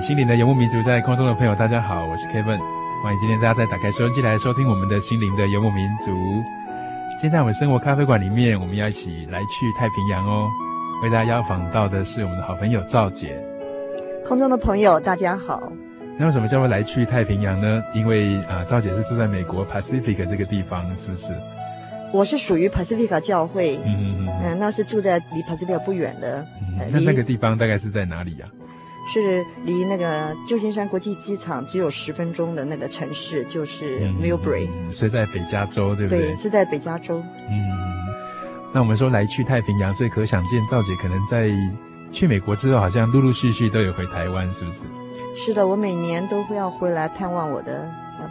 心灵的游牧民族，在空中的朋友，大家好，我是 Kevin，欢迎今天大家再打开收音机来收听我们的心灵的游牧民族。现在我们生活咖啡馆里面，我们要一起来去太平洋哦。为大家邀访到的是我们的好朋友赵姐。空中的朋友，大家好。那为什么叫做来去太平洋呢？因为啊，赵姐是住在美国 Pacific 这个地方，是不是？我是属于 Pacific 教会，嗯嗯嗯，嗯，那是住在离 Pacific 不远的。嗯、那那个地方大概是在哪里呀、啊？是离那个旧金山国际机场只有十分钟的那个城市，就是 Millbrae，嗯、所以在北加州，对不对？对，是在北加州。嗯，那我们说来去太平洋，所以可想见，赵姐可能在去美国之后，好像陆陆续续都有回台湾，是不是？是的，我每年都会要回来探望我的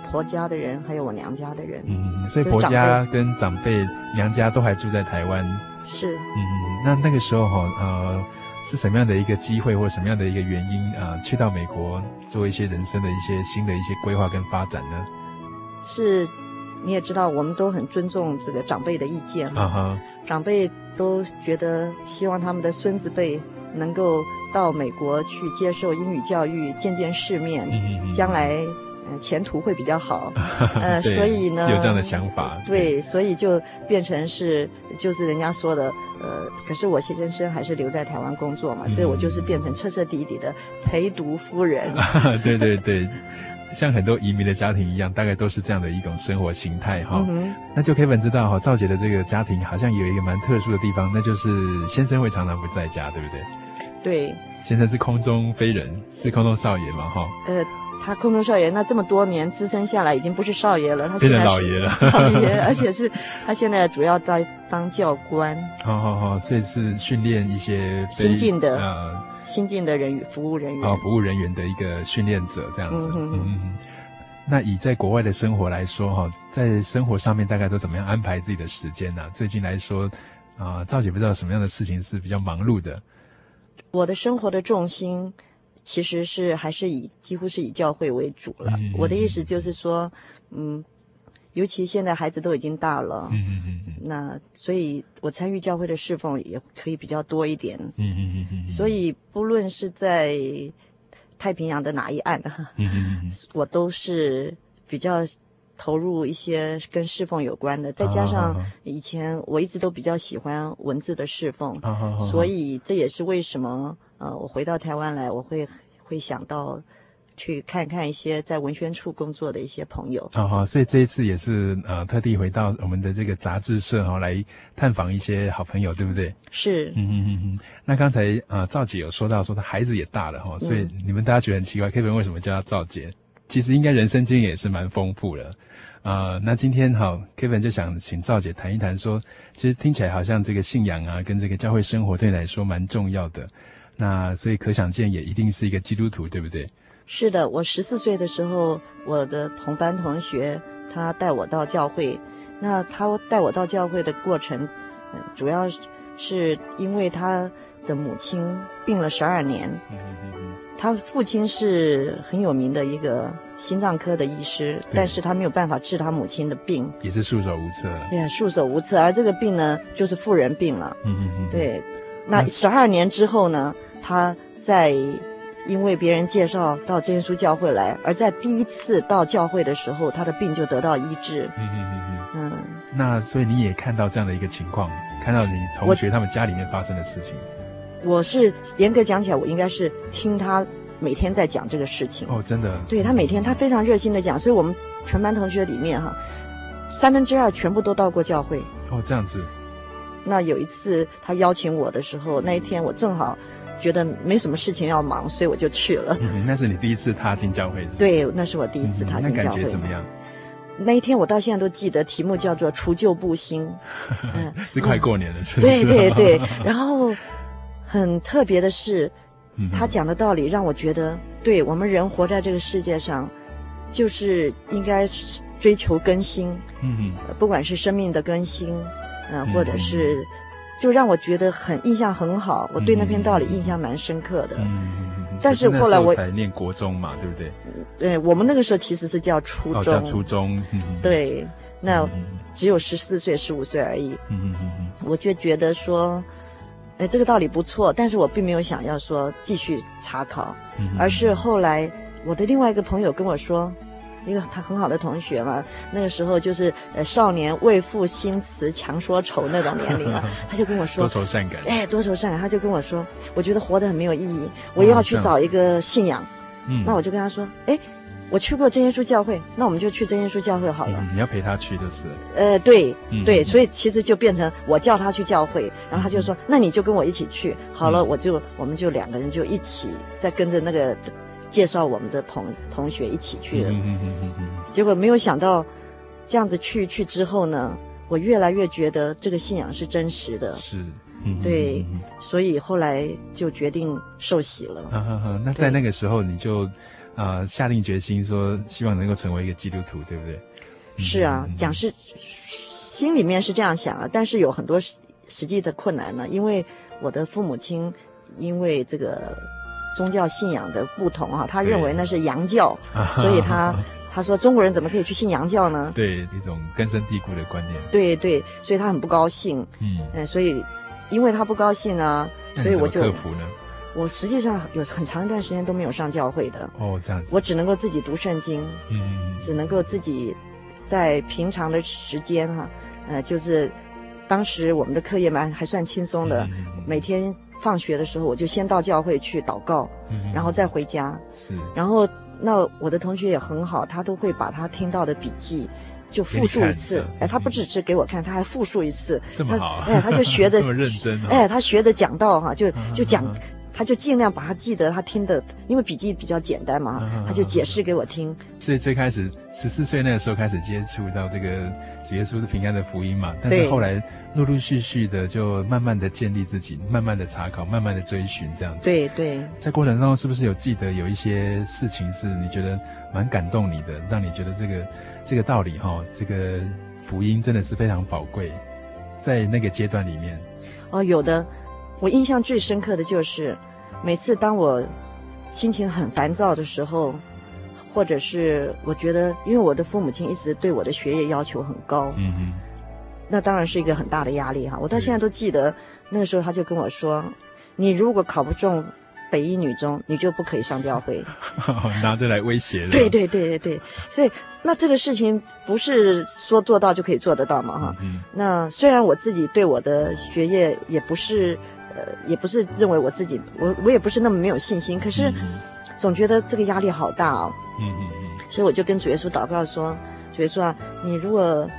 婆家的人，还有我娘家的人。嗯，所以婆家跟长辈、娘家都还住在台湾。是。嗯，那那个时候哈，呃。是什么样的一个机会，或者什么样的一个原因啊、呃？去到美国做一些人生的一些新的一些规划跟发展呢？是，你也知道，我们都很尊重这个长辈的意见哈。Uh -huh. 长辈都觉得希望他们的孙子辈能够到美国去接受英语教育，见见世面，uh -huh. 将来。前途会比较好，呃，所以呢，是有这样的想法，对，所以就变成是，就是人家说的，呃，可是我先生还是留在台湾工作嘛，嗯，所以我就是变成彻彻底底的陪读夫人。对对对，像很多移民的家庭一样，大概都是这样的一种生活形态哈，嗯。那就 Kevin 知道哈，赵姐的这个家庭好像有一个蛮特殊的地方，那就是先生会常常不在家，对不对？对，先生是空中飞人，是空中少爷嘛，哈。呃。他空中少爷，那这么多年资深下来，已经不是少爷了，他是老爷了。老爷，而且是他现在主要在当教官。好好好，所以是训练一些新进的呃新进的人员服务人员。哦，服务人员的一个训练者这样子。嗯嗯。那以在国外的生活来说，哈，在生活上面大概都怎么样安排自己的时间呢？最近来说，啊、呃，赵姐不知道什么样的事情是比较忙碌的。我的生活的重心。其实是还是以几乎是以教会为主了。嗯、我的意思就是说，嗯，尤其现在孩子都已经大了，嗯、那所以我参与教会的侍奉也可以比较多一点。嗯嗯嗯嗯、所以不论是在太平洋的哪一岸，嗯、我都是比较投入一些跟侍奉有关的。再加上以前我一直都比较喜欢文字的侍奉，所以这也是为什么。呃，我回到台湾来，我会会想到去看看一些在文宣处工作的一些朋友。好、哦、好，所以这一次也是呃特地回到我们的这个杂志社哈、哦，来探访一些好朋友，对不对？是。嗯嗯嗯嗯。那刚才啊、呃，赵姐有说到说她孩子也大了哈、哦，所以你们大家觉得很奇怪、嗯、Kevin 为什么叫她赵姐？其实应该人生经验也是蛮丰富的。啊、呃，那今天哈、哦、Kevin 就想请赵姐谈一谈说，说其实听起来好像这个信仰啊，跟这个教会生活对你来说蛮重要的。那所以可想见，也一定是一个基督徒，对不对？是的，我十四岁的时候，我的同班同学他带我到教会，那他带我到教会的过程，嗯，主要是因为他的母亲病了十二年，他父亲是很有名的一个心脏科的医师，但是他没有办法治他母亲的病，也是束手无策。对呀，束手无策。而这个病呢，就是妇人病了。嗯嗯嗯。对，那十二年之后呢，他在。因为别人介绍到真耶稣教会来，而在第一次到教会的时候，他的病就得到医治。嗯嗯嗯嗯。那所以你也看到这样的一个情况，看到你同学他们家里面发生的事情。我，我是严格讲起来，我应该是听他每天在讲这个事情。哦，真的。对，他每天他非常热心的讲，所以我们全班同学里面哈，三分之二全部都到过教会。哦，这样子。那有一次他邀请我的时候，那一天我正好。觉得没什么事情要忙，所以我就去了。嗯，那是你第一次踏进教会是是？对，那是我第一次踏进教会。嗯，那感觉怎么样？那一天我到现在都记得，题目叫做“除旧布新”。嗯，是快过年了，是？对对对。然后很特别的是，他讲的道理让我觉得，对我们人活在这个世界上，就是应该追求更新。嗯嗯。不管是生命的更新，嗯，或者是。就让我觉得很印象很好，我对那篇道理印象蛮深刻的。嗯，但是后来我才念国中嘛，对不对？对，我们那个时候其实是叫初中。哦，叫初中。对，那只有十四岁、十五岁而已。嗯嗯嗯。我就觉得说，哎，这个道理不错，但是我并没有想要说继续查考，而是后来我的另外一个朋友跟我说。一个他很好的同学嘛，那个时候就是呃少年未赋新词强说愁那种年龄了，他就跟我说多愁善感，哎，多愁善感，他就跟我说，我觉得活得很没有意义，我要去找一个信仰。嗯，那我就跟他说，哎，我去过真耶稣教会，那我们就去真耶稣教会好了。嗯，你要陪他去就是。呃，对对，所以其实就变成我叫他去教会，然后他就说，那你就跟我一起去好了，我就我们就两个人就一起在跟着那个。介绍我们的朋同学一起去。了，结果没有想到，这样子去去之后呢，我越来越觉得这个信仰是真实的，是，对，所以后来就决定受洗了。那在那个时候，你就啊下定决心说，希望能够成为一个基督徒，对不对？是啊，讲是心里面是这样想啊，但是有很多实际的困难呢，因为我的父母亲因为这个。宗教信仰的不同哈，他认为那是洋教，所以他 他说中国人怎么可以去信洋教呢？对，一种根深蒂固的观念。对对，所以他很不高兴。嗯，嗯，所以因为他不高兴呢，所以我就克服呢。我实际上有很长一段时间都没有上教会的。哦，这样子。我只能够自己读圣经。嗯，只能够自己在平常的时间哈，呃，就是当时我们的课业蛮还算轻松的，每天。放学的时候，我就先到教会去祷告，嗯、然后再回家。是，然后那我的同学也很好，他都会把他听到的笔记就复述一次。哎，他不只是给我看，他还复述一次。这么好、啊，哎，他就学的 这么认真、啊。哎，他学的讲道哈，就就讲。他就尽量把他记得他听的，因为笔记比较简单嘛，嗯、他就解释给我听。所以最开始十四岁那个时候开始接触到这个主耶稣的平安的福音嘛，但是后来陆陆续续的就慢慢的建立自己，慢慢的查考，慢慢的追寻这样子。对对，在过程当中是不是有记得有一些事情是你觉得蛮感动你的，让你觉得这个这个道理哈，这个福音真的是非常宝贵，在那个阶段里面。哦，有的，我印象最深刻的就是。每次当我心情很烦躁的时候，或者是我觉得，因为我的父母亲一直对我的学业要求很高，嗯哼，那当然是一个很大的压力哈。我到现在都记得，那个时候他就跟我说：“你如果考不中北一女中，你就不可以上教会。”拿着来威胁。对对对对对，所以那这个事情不是说做到就可以做得到嘛哈。嗯。那虽然我自己对我的学业也不是。呃，也不是认为我自己，我我也不是那么没有信心，可是总觉得这个压力好大哦。嗯嗯嗯。所以我就跟主耶稣祷告说：“主耶稣啊，你如果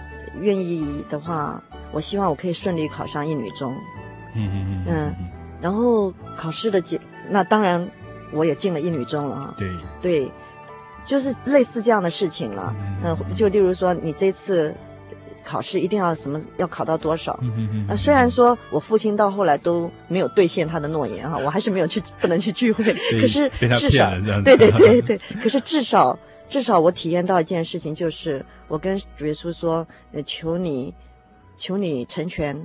愿意的话，我希望我可以顺利考上一女中。”嗯嗯嗯。嗯，然后考试的结，那当然我也进了一女中了哈。对对，就是类似这样的事情了。嗯，就例如说，你这次考试一定要什么要考到多少。嗯嗯嗯。那虽然说我父亲到后来都没有兑现他的诺言哈，我还是没有去不能去聚会。可是至少对对对对，可是至少至少我体验到一件事情，就是我跟主耶稣说，呃，求你，求你成全。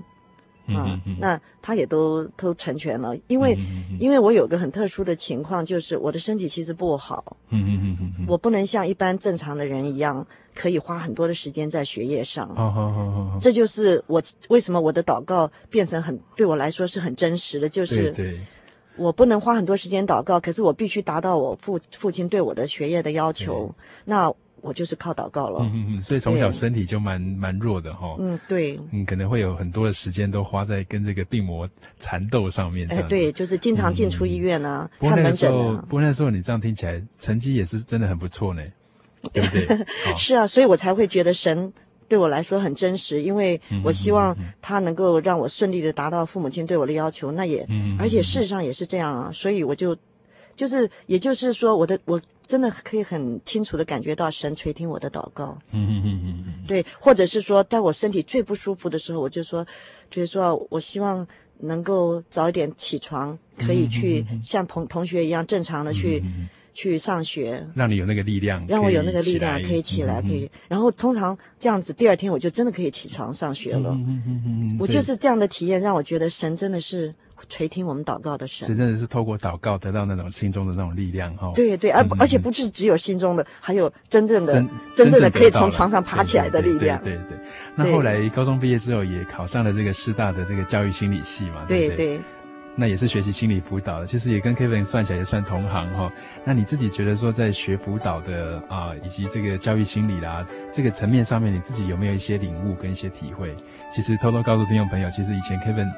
啊、嗯，那他也都都成全了，因为、嗯、因为我有个很特殊的情况，就是我的身体其实不好，嗯嗯嗯嗯，我不能像一般正常的人一样，可以花很多的时间在学业上。好好好好，这就是我为什么我的祷告变成很对我来说是很真实的，就是对，我不能花很多时间祷告，可是我必须达到我父父亲对我的学业的要求，那。我就是靠祷告了，嗯嗯嗯，所以从小身体就蛮蛮弱的哈，嗯对，嗯可能会有很多的时间都花在跟这个病魔缠斗上面，哎对，就是经常进出医院啊，嗯、看门诊啊。不过那时候你这样听起来成绩也是真的很不错呢，对不对？是啊，所以我才会觉得神对我来说很真实，因为我希望他能够让我顺利的达到父母亲对我的要求，那也，嗯、而且事实上也是这样啊，所以我就。就是，也就是说，我的我真的可以很清楚的感觉到神垂听我的祷告。嗯嗯嗯嗯嗯。对，或者是说，在我身体最不舒服的时候，我就说，就是说我希望能够早一点起床，可以去像同同学一样正常的去去上学。让你有那个力量。让我有那个力量可以起来，可以。然后通常这样子，第二天我就真的可以起床上学了。嗯嗯嗯嗯。我就是这样的体验，让我觉得神真的是。垂听我们祷告的神，是真的是透过祷告得到那种心中的那种力量哈。对对，而、嗯、而且不是只有心中的，还有真正的真，真正的可以从床上爬起来的力量。对对，对，对，对，那后来高中毕业之后，也考上了这个师大的这个教育心理系嘛。对对，对。那也是学习心理辅导的，其实也跟 Kevin 算起来也算同行哈。那你自己觉得说，在学辅导的啊，以及这个教育心理啦这个层面上面，你自己有没有一些领悟跟一些体会？其实偷偷告诉听众朋友，其实以前 Kevin。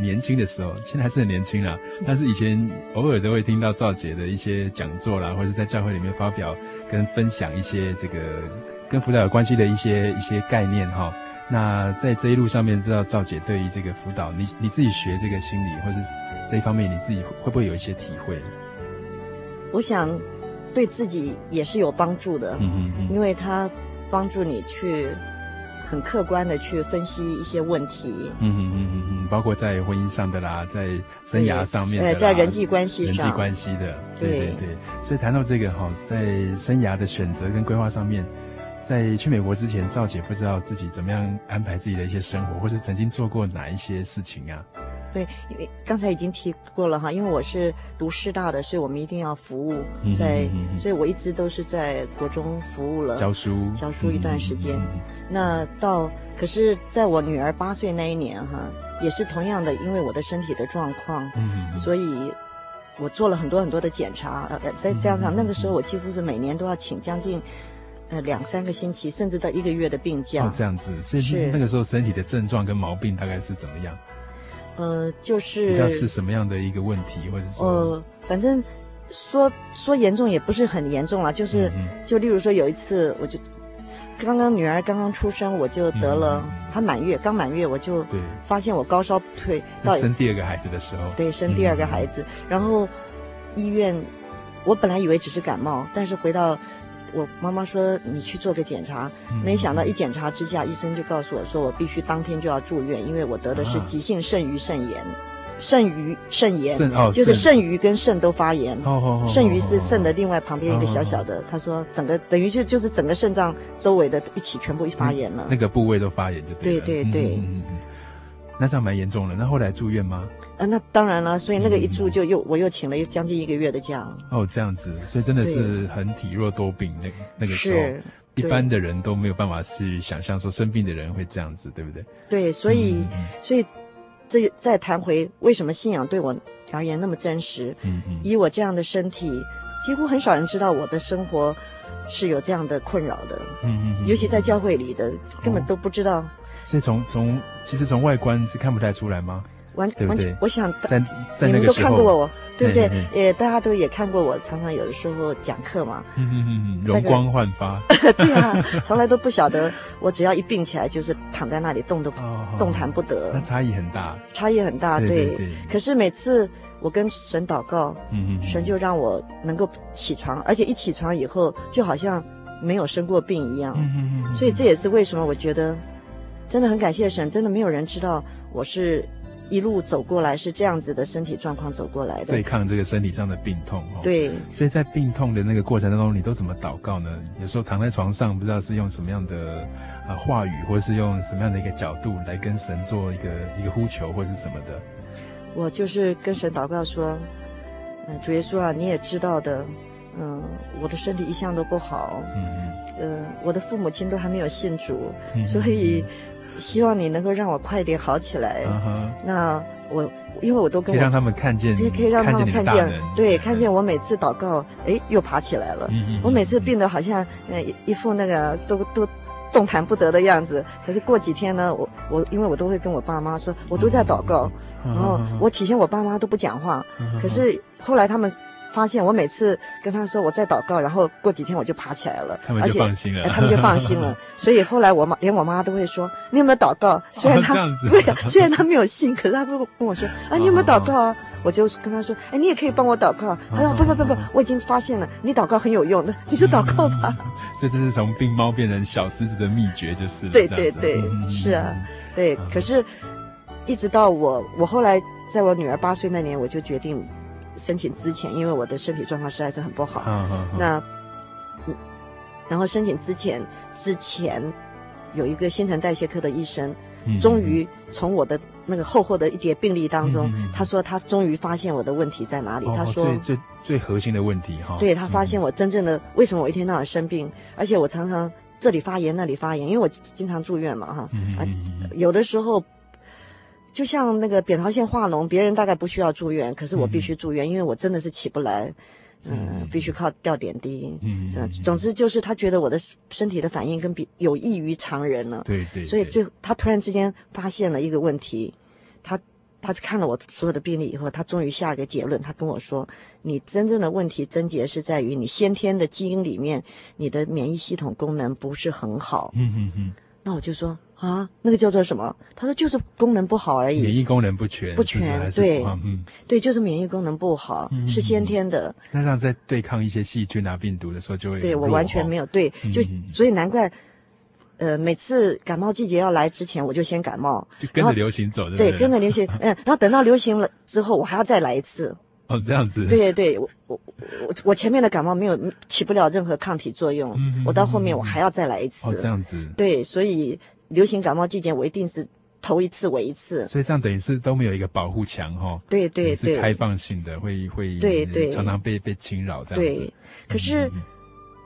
年轻的时候，现在还是很年轻啦。但是以前偶尔都会听到赵姐的一些讲座啦，或者是在教会里面发表跟分享一些这个跟辅导有关系的一些一些概念哈。那在这一路上面，不知道赵姐对于这个辅导，你你自己学这个心理或者这一方面，你自己会不会有一些体会？我想对自己也是有帮助的，嗯嗯嗯，因为他帮助你去。很客观的去分析一些问题，嗯嗯嗯嗯，包括在婚姻上的啦，在生涯上面的，在人际关系上，人际关系的，对对对。所以谈到这个哈，在生涯的选择跟规划上面，在去美国之前，赵姐不知道自己怎么样安排自己的一些生活，或是曾经做过哪一些事情啊？对，因为刚才已经提过了哈，因为我是读师大的，所以我们一定要服务在，所以我一直都是在国中服务了，教书，教书一段时间。那到，可是在我女儿八岁那一年哈，也是同样的，因为我的身体的状况，所以我做了很多很多的检查，呃，再加上那个时候我几乎是每年都要请将近呃两三个星期，甚至到一个月的病假。哦，这样子，所以是那个时候身体的症状跟毛病大概是怎么样？呃，就是比较是什么样的一个问题，或者说？呃，反正说说严重也不是很严重了，就是、嗯、就例如说有一次，我就刚刚女儿刚刚出生，我就得了，她、嗯、满月刚满月，我就发现我高烧不退到生第二个孩子的时候，对，生第二个孩子，嗯、然后医院我本来以为只是感冒，但是回到。我妈妈说：“你去做个检查。”没想到一检查之下，医生就告诉我说：“我必须当天就要住院，因为我得的是急性肾盂肾炎，肾盂肾炎，就是肾盂跟肾都发炎。肾盂是肾的另外旁边一个小小的。他说整个等于就就是整个肾脏周围的一起全部一发炎了，那个部位都发炎就对了。对对对，那这样蛮严重的。那后来住院吗？啊，那当然了，所以那个一住就又、嗯、我又请了将近一个月的假。哦，这样子，所以真的是很体弱多病，那那个时候，一般的人都没有办法去想象说生病的人会这样子，对不对？对，所以、嗯、所以这再谈回为什么信仰对我而言那么真实。嗯嗯，以我这样的身体，几乎很少人知道我的生活是有这样的困扰的。嗯嗯，尤其在教会里的根本都不知道。哦、所以从从其实从外观是看不太出来吗？完完全，我想在在你们都看过我，对不对？也大家都也看过我，常常有的时候讲课嘛。嗯嗯嗯，容光焕发。对啊，从来都不晓得，我只要一病起来，就是躺在那里动都动弹不得。那差异很大。差异很大，对。可是每次我跟神祷告，神就让我能够起床，而且一起床以后，就好像没有生过病一样。所以这也是为什么我觉得。真的很感谢神，真的没有人知道我是一路走过来是这样子的身体状况走过来的，对抗这个身体上的病痛哦。对，所以在病痛的那个过程当中，你都怎么祷告呢？有时候躺在床上，不知道是用什么样的啊话语，或者是用什么样的一个角度来跟神做一个一个呼求，或是什么的。我就是跟神祷告说，嗯，主耶稣啊，你也知道的，嗯，我的身体一向都不好，嗯嗯，呃，我的父母亲都还没有信主，嗯、所以希望你能够让我快点好起来。嗯、那我因为我都跟我可以让他们看见，可以可以让他们看见，对，看见我每次祷告，哎，又爬起来了。嗯、我每次病得好像呃一一副那个都都动弹不得的样子，可是过几天呢，我我因为我都会跟我爸妈说，我都在祷告。嗯然后我起先我爸妈都不讲话，可是后来他们发现我每次跟他说我在祷告，然后过几天我就爬起来了，他们就放心了，他们就放心了。所以后来我妈连我妈都会说，你有没有祷告？虽然他 对，虽然他没有信，可是他会跟我说啊，你有没有祷告啊？我就跟他说，哎，你也可以帮我祷告。他说不不不不，我已经发现了，你祷告很有用的，你就祷告吧。这真是从病猫变成小狮子的秘诀，就是了。对对对，是啊，对，可是。一直到我，我后来在我女儿八岁那年，我就决定申请之前，因为我的身体状况实在是很不好。嗯嗯。那，然后申请之前之前，有一个新陈代谢科的医生，终于从我的那个厚厚的一叠病历当中，他说他终于发现我的问题在哪里。他说最最最核心的问题哈。对，他发现我真正的为什么我一天到晚生病，而且我常常这里发炎那里发炎，因为我经常住院嘛哈。啊，有的时候。就像那个扁桃腺化脓，别人大概不需要住院，可是我必须住院，嗯、因为我真的是起不来，嗯，嗯必须靠吊点滴，嗯，是吧？总之就是他觉得我的身体的反应跟比有异于常人了，对，对对，所以最他突然之间发现了一个问题，他他看了我所有的病例以后，他终于下一个结论，他跟我说，你真正的问题症结是在于你先天的基因里面，你的免疫系统功能不是很好，嗯嗯嗯，那我就说。啊，那个叫做什么？他说就是功能不好而已，免疫功能不全，不全，对，嗯，对，就是免疫功能不好，嗯、是先天的。那这样在对抗一些细菌啊、病毒的时候，就会对我完全没有对，就、嗯、所以难怪，呃，每次感冒季节要来之前，我就先感冒，就跟着流行走，对，跟着流行，嗯，然后等到流行了之后，我还要再来一次。哦，这样子。对对对，我我我我前面的感冒没有起不了任何抗体作用，嗯、我到后面我还要再来一次。哦，这样子。对，所以。流行感冒季节，我一定是头一次为一次，所以这样等于是都没有一个保护墙哈。对对对，是开放性的，会会对对常常被被侵扰这样子。对，可是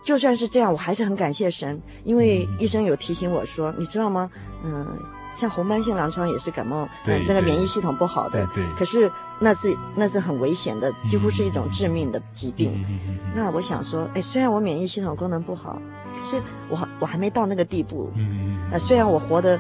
就算是这样，我还是很感谢神，因为医生有提醒我说，你知道吗？嗯，像红斑性狼疮也是感冒，对那个免疫系统不好的。对。可是那是那是很危险的，几乎是一种致命的疾病。那我想说，哎，虽然我免疫系统功能不好。是我我还没到那个地步，嗯，呃虽然我活得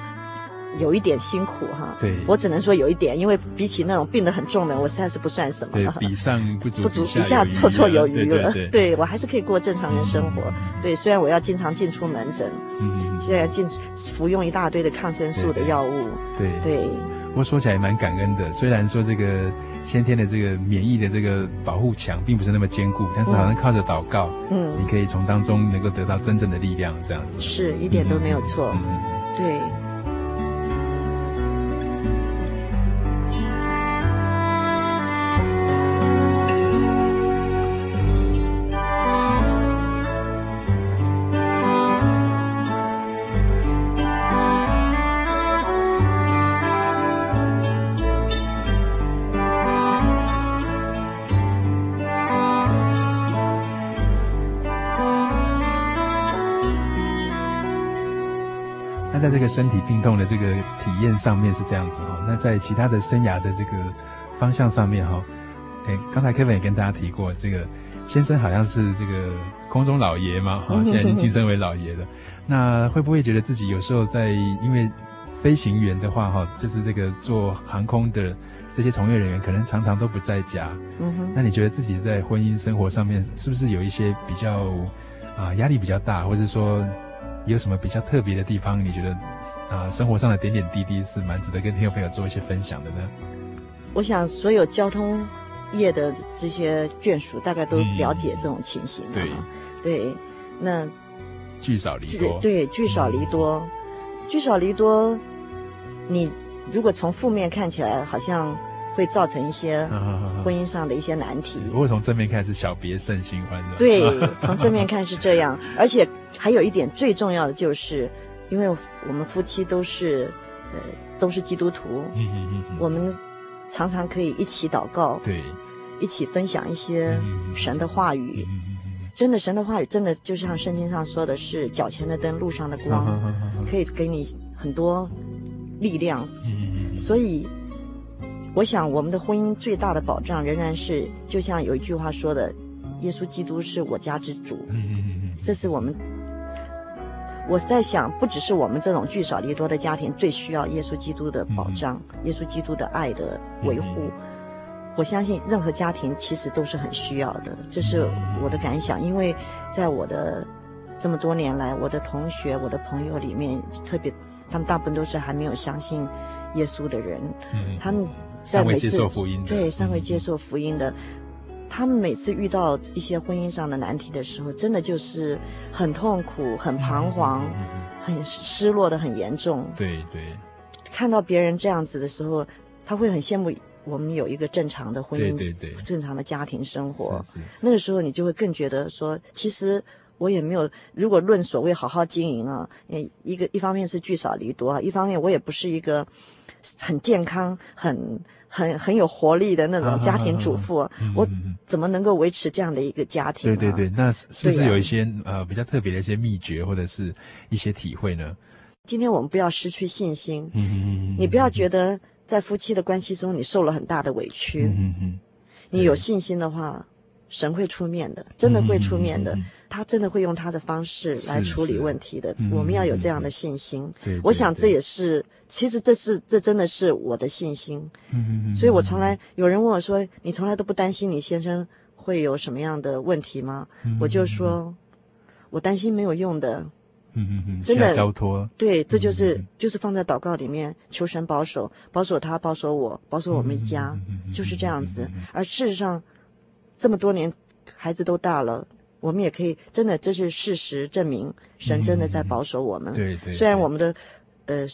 有一点辛苦哈，对，我只能说有一点，因为比起那种病得很重的，我实在是不算什么了，比上不足，不足，比下绰绰有余了，对我还是可以过正常人生活，对，虽然我要经常进出门诊，嗯，现在进服用一大堆的抗生素的药物，对。对。不过说起来也蛮感恩的，虽然说这个先天的这个免疫的这个保护墙并不是那么坚固，但是好像靠着祷告，嗯，你可以从当中能够得到真正的力量，这样子。是一点都没有错，嗯，对。身体病痛的这个体验上面是这样子哈，那在其他的生涯的这个方向上面哈，哎，刚才 Kevin 也跟大家提过，这个先生好像是这个空中老爷嘛，哈，现在已经晋升为老爷了。那会不会觉得自己有时候在因为飞行员的话哈，就是这个做航空的这些从业人员，可能常常都不在家。嗯哼。那你觉得自己在婚姻生活上面是不是有一些比较啊压力比较大，或者说？有什么比较特别的地方？你觉得啊，生活上的点点滴滴是蛮值得跟听众朋友做一些分享的呢？我想所有交通业的这些眷属大概都了解这种情形。对对，那聚少离多，对聚少离多，聚少离多。你如果从负面看起来，好像会造成一些婚姻上的一些难题。如果从正面看是小别胜新欢的。对，从正面看是这样，而且还有一点最重要的就是，因为我们夫妻都是呃都是基督徒，嗯嗯嗯，我们常常可以一起祷告，对，一起分享一些神的话语。真的，神的话语真的就像圣经上说的是脚前的灯，路上的光，可以给你很多力量。所以，我想我们的婚姻最大的保障仍然是，就像有一句话说的：“耶稣基督是我家之主。”嗯嗯嗯这是我们，我在想，不只是我们这种聚少离多的家庭最需要耶稣基督的保障，耶稣基督的爱的维护。我相信任何家庭其实都是很需要的，这是我的感想。因为在我的这么多年来，我的同学、我的朋友里面，特别他们大部分都是还没有相信耶稣的人。嗯，他们在每次接受福音的对尚未接受福音的，嗯，他们每次遇到一些婚姻上的难题的时候，真的就是很痛苦、很彷徨、嗯、很失落的很严重。对对，看到别人这样子的时候，他会很羡慕。我们有一个正常的婚姻，对对对，正常的家庭生活。是是。那个时候，你就会更觉得说，其实我也没有。如果论所谓好好经营啊，一个一方面是聚少离多，一方面我也不是一个很健康、很很很有活力的那种家庭主妇。啊啊啊啊、我怎么能够维持这样的一个家庭、啊？对对对，那是不是有一些、啊、呃比较特别的一些秘诀，或者是一些体会呢？今天我们不要失去信心。嗯嗯嗯。你不要觉得。在夫妻的关系中，你受了很大的委屈。嗯嗯，你有信心的话，神会出面的，真的会出面的。他真的会用他的方式来处理问题的。我们要有这样的信心。对，我想这也是，其实这是这真的是我的信心。嗯嗯，所以我从来有人问我说：“你从来都不担心你先生会有什么样的问题吗？”我就说：“我担心没有用的。”嗯嗯嗯，真的交托，对，这就是、嗯、就是放在祷告里面求神保守，保守他，保守我，保守我们一家，嗯、就是这样子。而事实上，这么多年孩子都大了，我们也可以真的，这是事实证明，神真的在保守我们。对、嗯、对，虽然我们的呃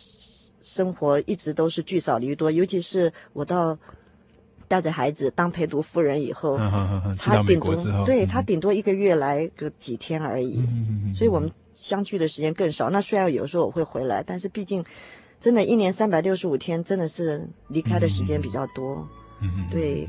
生活一直都是聚少离多，尤其是我到。带着孩子当陪读夫人以后，他顶多对他顶多一个月来个几天而已，所以我们相聚的时间更少。那虽然有时候我会回来，但是毕竟，真的，一年三百六十五天，真的是离开的时间比较多。对。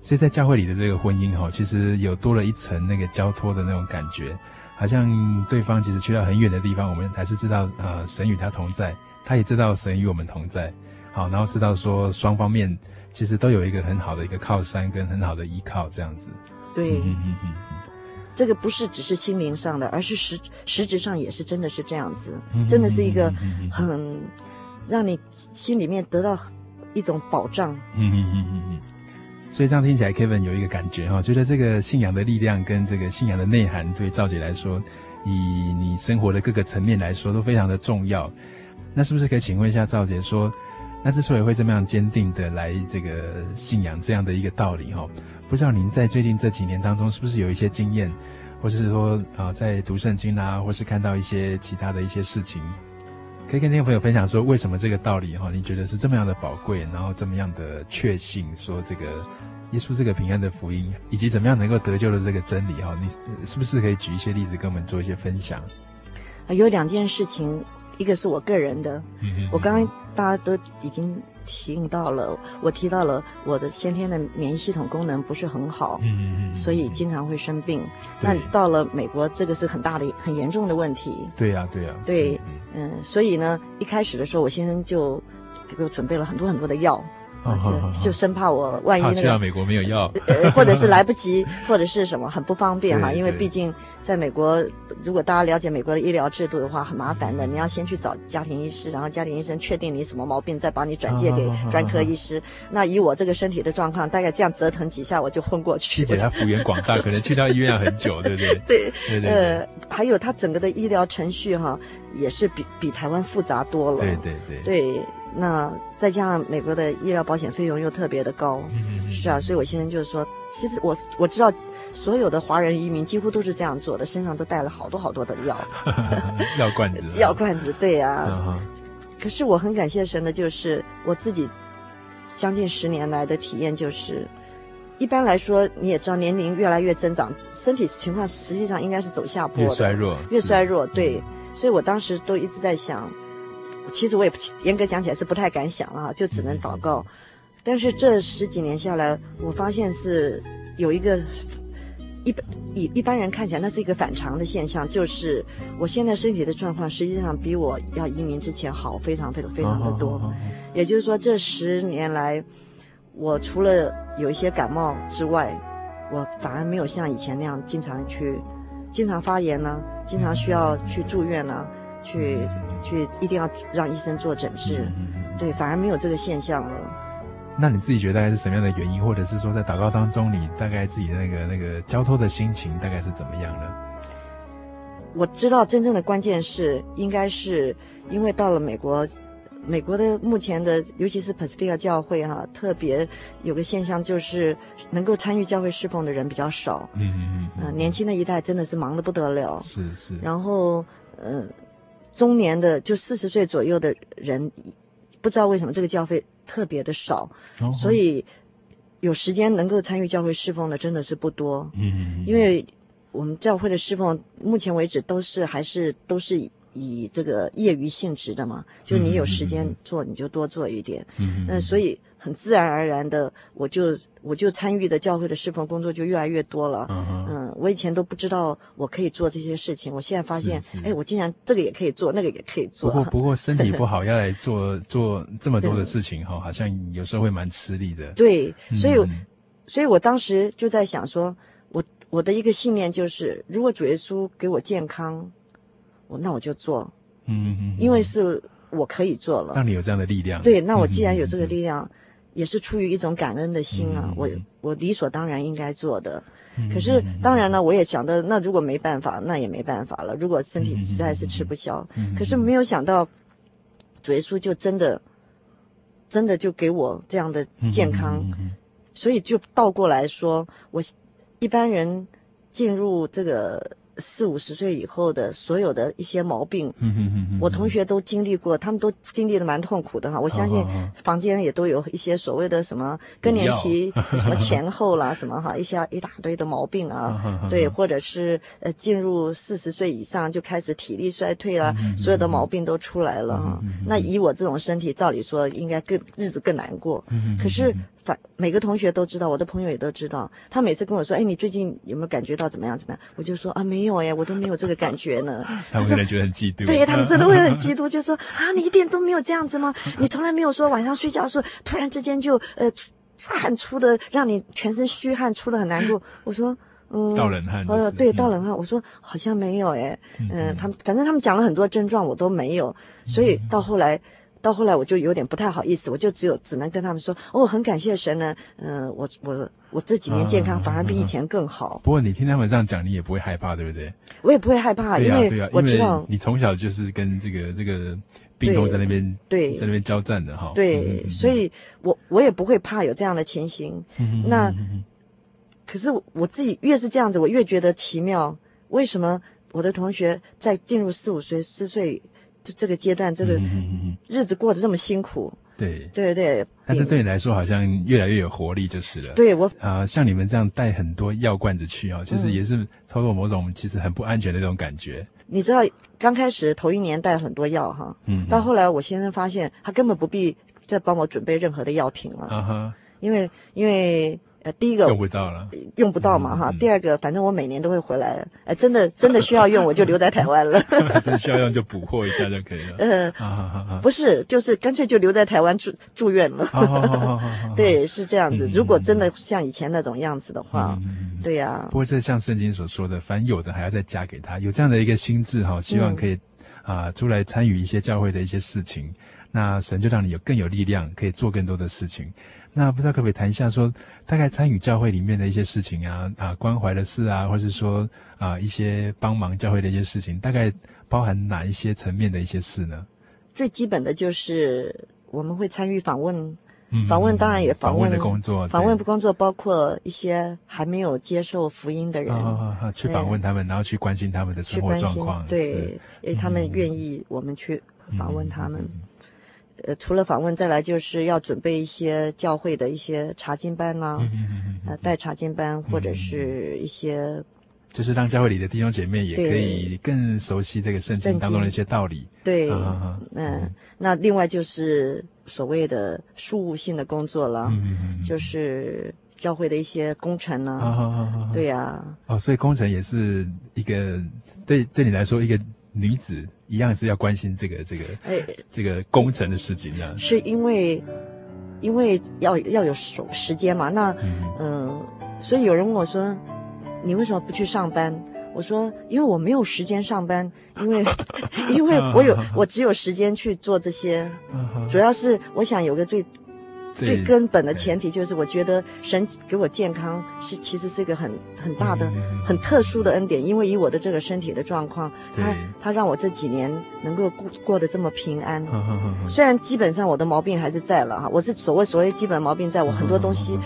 所以在教会里的这个婚姻哈，其实有多了一层那个交托的那种感觉，好像对方其实去到很远的地方，我们还是知道呃，神与他同在，他也知道神与我们同在。好，然后知道说双方面。其实都有一个很好的一个靠山跟很好的依靠，这样子。对，嗯嗯嗯，这个不是只是心灵上的，而是实实质上也是真的是这样子，真的是一个很让你心里面得到一种保障。嗯嗯嗯嗯嗯。所以这样听起来，Kevin 有一个感觉哈，觉得这个信仰的力量跟这个信仰的内涵，对赵姐来说，以你生活的各个层面来说，都非常的重要。那是不是可以请问一下赵姐说？那之所以会这么样坚定的来这个信仰这样的一个道理哈，不知道您在最近这几年当中是不是有一些经验，或是说啊在读圣经啊，或是看到一些其他的一些事情，可以跟听众朋友分享说为什么这个道理哈，你觉得是这么样的宝贵，然后这么样的确信说这个耶稣这个平安的福音，以及怎么样能够得救的这个真理哈，你是不是可以举一些例子跟我们做一些分享？有两件事情。一个是我个人的，我刚刚大家都已经听到了，我提到了我的先天的免疫系统功能不是很好，嗯所以经常会生病。那到了美国，这个是很大的、很严重的问题。对呀，对呀。对，嗯，所以呢，一开始的时候，我先生就给我准备了很多很多的药。啊，就 就生怕我万一那个，去到美国没有药，呃，或者是来不及，或者是什么很不方便哈，因为毕竟在美国，如果大家了解美国的医疗制度的话，很麻烦的，你要先去找家庭医师，然后家庭医生确定你什么毛病，再把你转介给专科医师。那以我这个身体的状况，大概这样折腾几下我就昏过去。而且他幅员广大，可能去到医院要很久，对不对？对对对。呃，还有他整个的医疗程序哈，也是比比台湾复杂多了。对对对。对。那再加上美国的医疗保险费用又特别的高，嗯、是啊，所以我现在就是说，其实我我知道，所有的华人移民几乎都是这样做的，身上都带了好多好多的药，药罐子，药罐子，对呀、啊，可是我很感谢神的，就是我自己将近十年来的体验，就是一般来说你也知道，年龄越来越增长，身体情况实际上应该是走下坡的，越衰弱，越衰弱。对，所以我当时都一直在想，其实我也严格讲起来是不太敢想啊，就只能祷告。但是这十几年下来，我发现是有一个。一般一一般人看起来，那是一个反常的现象，就是我现在身体的状况，实际上比我要移民之前好，非常非常非常的多。Oh, oh, oh, oh. 也就是说，这十年来，我除了有一些感冒之外，我反而没有像以前那样经常去、经常发炎呢、啊，经常需要去住院呢、啊，去去一定要让医生做诊治。对，反而没有这个现象了。那你自己觉得大概是什么样的原因，或者是说在祷告当中，你大概自己的那个那个交托的心情大概是怎么样呢？我知道真正的关键是，应该是因为到了美国，美国的目前的，尤其是 Pacific 教会哈、啊，特别有个现象就是能够参与教会侍奉的人比较少。嗯嗯嗯。呃，年轻的一代真的是忙得不得了。是是。然后，呃，中年的就四十岁左右的人，不知道为什么这个教会。特别的少，所以有时间能够参与教会侍奉的真的是不多。嗯，因为我们教会的侍奉目前为止都是还是都是以这个业余性质的嘛，就你有时间做你就多做一点。嗯，那所以很自然而然的我就。我就参与的教会的侍奉工作就越来越多了。Uh huh. 嗯，我以前都不知道我可以做这些事情，我现在发现，哎，我竟然这个也可以做，那个也可以做。不过不过身体不好 要来做做这么多的事情哈，对好像有时候会蛮吃力的。对，所以、嗯、所以我当时就在想说，我我的一个信念就是，如果主耶稣给我健康，我那我就做。嗯嗯，因为是我可以做了。让你有这样的力量。对，那我既然有这个力量。嗯也是出于一种感恩的心啊，嗯、我我理所当然应该做的。嗯、可是当然呢，我也想到，那如果没办法，那也没办法了。如果身体实在是吃不消，嗯、可是没有想到，主耶稣就真的真的就给我这样的健康，嗯、所以就倒过来说，我一般人进入这个。四五十岁以后的所有的一些毛病，嗯哼哼哼，我同学都经历过，他们都经历的蛮痛苦的哈。我相信房间也都有一些所谓的什么更年期什么前后啦，什么哈，一些一大堆的毛病啊，对，或者是呃进入四十岁以上就开始体力衰退啊，所有的毛病都出来了哈。那以我这种身体，照理说应该更日子更难过，可是。反每个同学都知道，我的朋友也都知道。他每次跟我说：“哎，你最近有没有感觉到怎么样？怎么样？”我就说：“啊，没有哎，我都没有这个感觉呢。”他们可能觉得很嫉妒。对，他们真的会很嫉妒，就说：“啊，你一点都没有这样子吗？你从来没有说晚上睡觉的时候突然之间就呃汗出的，让你全身虚汗，出的很难过。”我说：“嗯，盗冷汗。”呃，对，盗冷汗。我说：“好像没有哎，嗯，他们反正他们讲了很多症状，我都没有。所以到后来。”到后来我就有点不太好意思，我就只有只能跟他们说，哦，很感谢神呢，嗯、呃，我我我这几年健康反而比以前更好。不过你听他们这样讲，你也不会害怕，对不对？我也不会害怕，因为我知道你从小就是跟这个这个病痛在那边对在那边交战的哈。对，所以我我也不会怕有这样的情形。嗯、那可是我自己越是这样子，我越觉得奇妙。为什么我的同学在进入四五岁、四岁？这这个阶段，这个日子过得这么辛苦，对对对。但是对你来说，好像越来越有活力，就是了。对我啊、呃，像你们这样带很多药罐子去啊，其实也是操作某种其实很不安全的那种感觉。你知道，刚开始头一年带很多药哈，嗯，到后来我先生发现他根本不必再帮我准备任何的药品了，啊哈，因为因为。呃，第一个用不到了，用不到嘛哈。第二个，反正我每年都会回来。哎，真的真的需要用，我就留在台湾了。真需要用就补货一下就可以了。嗯，不是，就是干脆就留在台湾住住院了。对，是这样子。如果真的像以前那种样子的话，对呀。不过这像圣经所说的，凡有的还要再加给他，有这样的一个心智哈，希望可以啊出来参与一些教会的一些事情，那神就让你有更有力量，可以做更多的事情。那不知道可不可以谈一下说，大概参与教会里面的一些事情啊啊，关怀的事啊，或是说啊一些帮忙教会的一些事情，大概包含哪一些层面的一些事呢？最基本的就是我们会参与访问，嗯、访问当然也访问，的工作，访问工作包括一些还没有接受福音的人，哦、去访问他们，然后去关心他们的生活状况，对，因为他们愿意我们去访问他们。嗯呃，除了访问，再来就是要准备一些教会的一些查经班啦、啊，嗯呃，带查经班或者是一些，就是让教会里的弟兄姐妹也可以更熟悉这个圣经当中的一些道理。对，嗯嗯，那另外就是所谓的事务性的工作了，嗯嗯就是教会的一些工程呢、啊，对呀、啊，哦，所以工程也是一个对对你来说一个。女子一样是要关心这个这个，哎，这个工程的事情呢？是因为，因为要要有时时间嘛。那嗯、呃，所以有人问我说：“你为什么不去上班？”我说：“因为我没有时间上班，因为 因为我有我只有时间去做这些。主要是我想有个最。”最根本的前提就是，我觉得神给我健康是其实是一个很很大的、很特殊的恩典，因为以我的这个身体的状况，他他让我这几年能够过过得这么平安。虽然基本上我的毛病还是在了哈，我是所谓所谓基本毛病在我很多东西。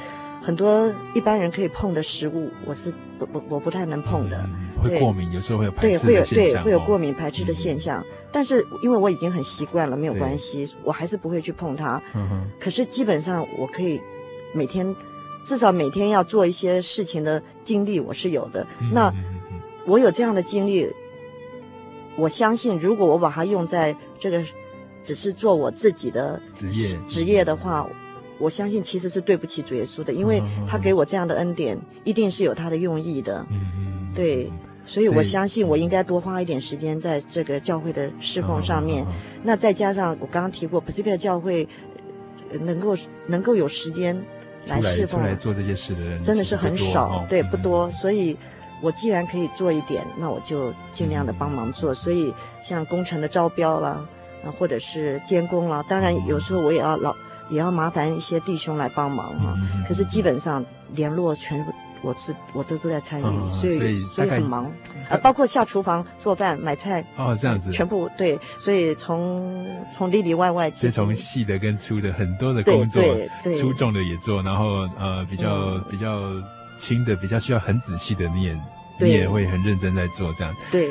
很多一般人可以碰的食物，我是不不我不太能碰的，嗯、会过敏，有时候会有排斥的现象。对，会有对会有过敏排斥的现象，嗯、但是因为我已经很习惯了，没有关系，我还是不会去碰它。嗯哼。可是基本上我可以每天至少每天要做一些事情的经历我是有的。嗯、那我有这样的经历，我相信如果我把它用在这个只是做我自己的职业职业的话。我相信其实是对不起主耶稣的，因为他给我这样的恩典，一定是有他的用意的。嗯，对，所以我相信我应该多花一点时间在这个教会的侍奉上面。那再加上我刚刚提过，Pacific 教会能够能够有时间来侍奉、来做这些事的人，真的是很少，对，不多。所以，我既然可以做一点，那我就尽量的帮忙做。所以，像工程的招标啦，啊，或者是监工啦，当然有时候我也要老。也要麻烦一些弟兄来帮忙哈，嗯、可是基本上联络全部我是我都都在参与，哦、所以所以，很忙。啊，包括下厨房做饭买菜。哦，这样子。全部对，所以从从里里外外，其实从细的跟粗的很多的工作，粗重的也做，然后呃比较、嗯、比较轻的比较需要很仔细的你也对。你也会很认真在做这样。对。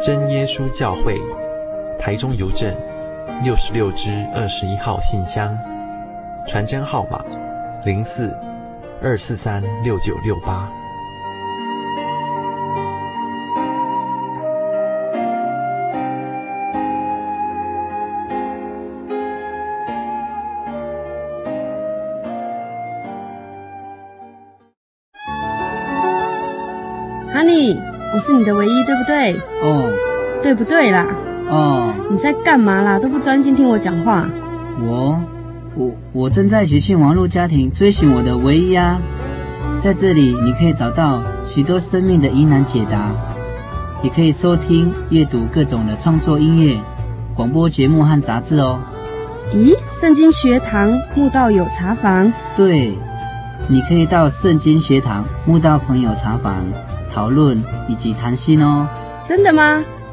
真耶稣教会，台中邮政六十六支二十一号信箱，传真号码零四二四三六九六八。我是你的唯一，对不对？哦，对不对啦？哦，你在干嘛啦？都不专心听我讲话。我，我，我正在学习网络家庭追寻我的唯一啊！在这里，你可以找到许多生命的疑难解答，也可以收听、阅读各种的创作音乐、广播节目和杂志哦。咦，圣经学堂慕道友茶房？对，你可以到圣经学堂慕道朋友茶房讨论以及谈心哦。真的吗？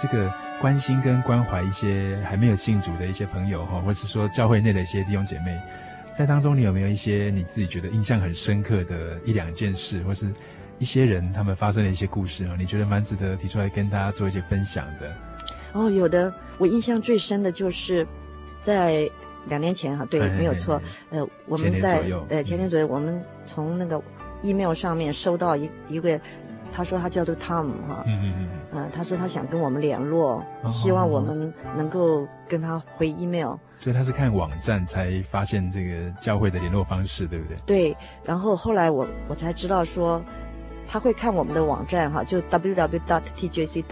这个关心跟关怀一些还没有信主的一些朋友哈，或是说教会内的一些弟兄姐妹，在当中你有没有一些你自己觉得印象很深刻的一两件事，或是一些人他们发生的一些故事啊？你觉得蛮值得提出来跟大家做一些分享的？哦，有的，我印象最深的就是在两年前哈，对，没有错，呃，我们在呃前年左右，我们从那个 email 上面收到一一个。他说他叫做 Tom 哈，嗯嗯嗯，呃，他说他想跟我们联络，哦、希望我们能够跟他回 email。所以他是看网站才发现这个教会的联络方式，对不对？对，然后后来我我才知道说，他会看我们的网站哈，就 www.tjc.org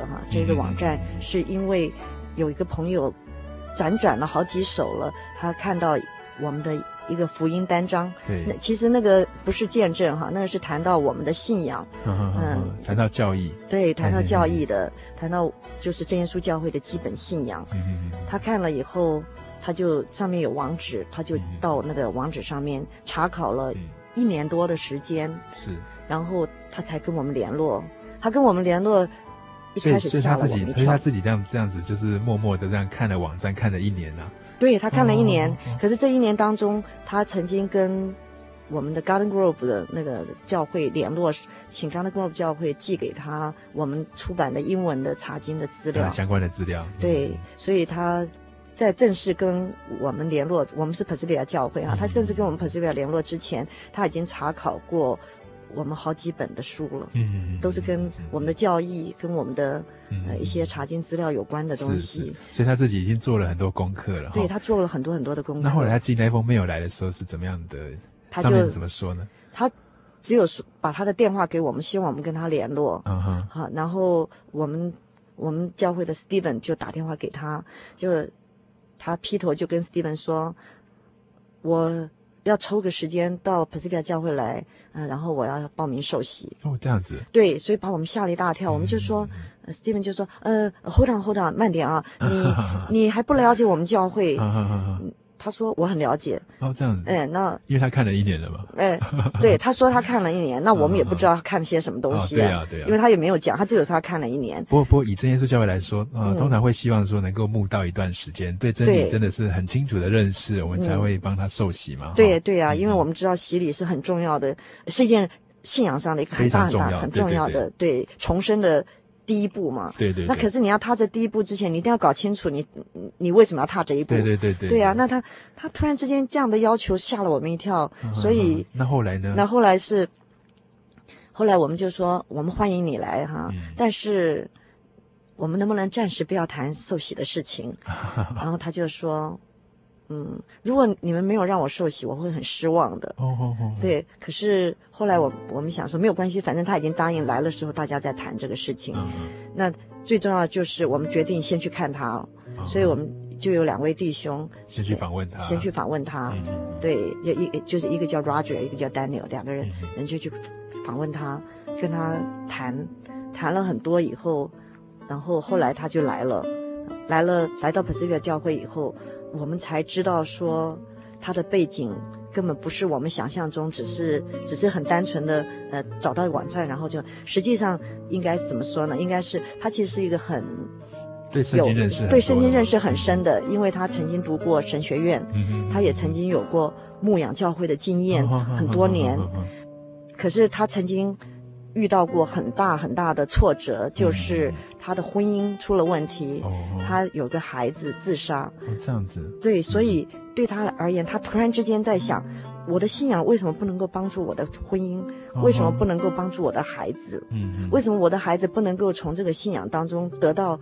哈，这个网站是因为有一个朋友辗转了好几手了，他看到我们的。一个福音单章，对，那其实那个不是见证哈，那个是谈到我们的信仰，嗯，谈到教义，对，谈到教义的，谈到就是真耶稣教会的基本信仰。嗯，他看了以后，他就上面有网址，他就到那个网址上面查考了一年多的时间，是，然后他才跟我们联络。他跟我们联络，一开始吓了我们一跳。所以他自己这样这样子，就是默默的这样看了网站，看了一年了。对，他看了一年，可是这一年当中，他曾经跟我们的 Garden Grove 的那个教会联络，请 Garden Grove 教会寄给他我们出版的英文的查经的资料，相关的资料。对，所以他在正式跟我们联络，我们是 Presbyterian 教会哈，他正式跟我们 Presbyterian 联络之前，他已经查考过。我们好几本的书了，嗯，都是跟我们的教义、跟我们的呃一些查经资料有关的东西，所以他自己已经做了很多功课了。对，他做了很多很多的功课。那后来他寄那封 mail 来的时候是怎么样的？他就怎么说呢？他只有说把他的电话给我们，希望我们跟他联络。嗯哼，好，然后我们我们教会的 Steven 就打电话给他，就他劈头就跟 Steven 说，我。要抽个时间到 Pacific 教会来，嗯、呃，然后我要报名受洗。哦，这样子。对，所以把我们吓了一大跳。嗯、我们就说、呃、，Steven 就说，呃，Hold on，Hold on，慢点啊，你你还不了解我们教会。他说我很了解。哦，这样子，哎，那因为他看了一年了嘛，哎，对，他说他看了一年，那我们也不知道他看了些什么东西啊，对啊，对啊，因为他也没有讲，他只有说他看了一年。不过，不过以真耶稣教会来说，呃，通常会希望说能够慕道一段时间，对真理真的是很清楚的认识，我们才会帮他受洗嘛。对对啊，因为我们知道洗礼是很重要的，是一件信仰上的一个很大很大很重要的，对重生的。第一步嘛，对对，对。那可是你要踏这第一步之前，你一定要搞清楚你你为什么要踏这一步。对对对对。对啊，那他他突然之间这样的要求吓了我们一跳，嗯、所以那后来呢？那后来是，后来我们就说我们欢迎你来哈，嗯、但是我们能不能暂时不要谈受洗的事情？然后他就说。嗯，如果你们没有让我受洗，我会很失望的。哦哦哦。对，可是后来我我们想说没有关系，反正他已经答应来了之后，大家再谈这个事情。那最重要的就是我们决定先去看他，所以我们就有两位弟兄先去访问他，先去访问他。对，一一就是一个叫 Roger，一个叫 Daniel，两个人人就去访问他，跟他谈谈了很多以后，然后后来他就来了，来了来到 Pacific 教会以后。我们才知道说，他的背景根本不是我们想象中，只是只是很单纯的呃找到网站，然后就实际上应该怎么说呢？应该是他其实是一个很对圣经认识对圣经认识很深的，因为他曾经读过神学院，嗯、他也曾经有过牧养教会的经验，嗯、很多年。可是他曾经遇到过很大很大的挫折，就是他的婚姻出了问题，嗯、他有个孩子自杀。哦、这样子。对，所以对他而言，他突然之间在想。我的信仰为什么不能够帮助我的婚姻？为什么不能够帮助我的孩子？嗯，为什么我的孩子不能够从这个信仰当中得到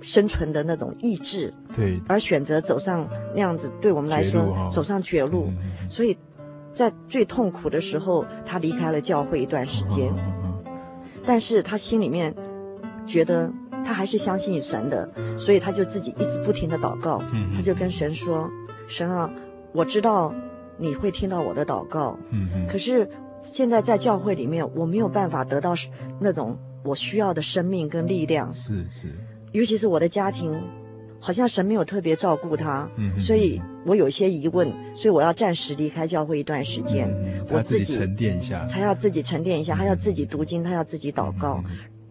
生存的那种意志？对，而选择走上那样子，对我们来说，走上绝路。所以，在最痛苦的时候，他离开了教会一段时间。但是他心里面觉得他还是相信神的，所以他就自己一直不停的祷告。他就跟神说：“神啊，我知道。”你会听到我的祷告。可是现在在教会里面，我没有办法得到那种我需要的生命跟力量。是是。尤其是我的家庭，好像神没有特别照顾他，嗯，所以我有些疑问，所以我要暂时离开教会一段时间，嗯，我自己沉淀一下。他要自己沉淀一下，他要自己读经，他要自己祷告。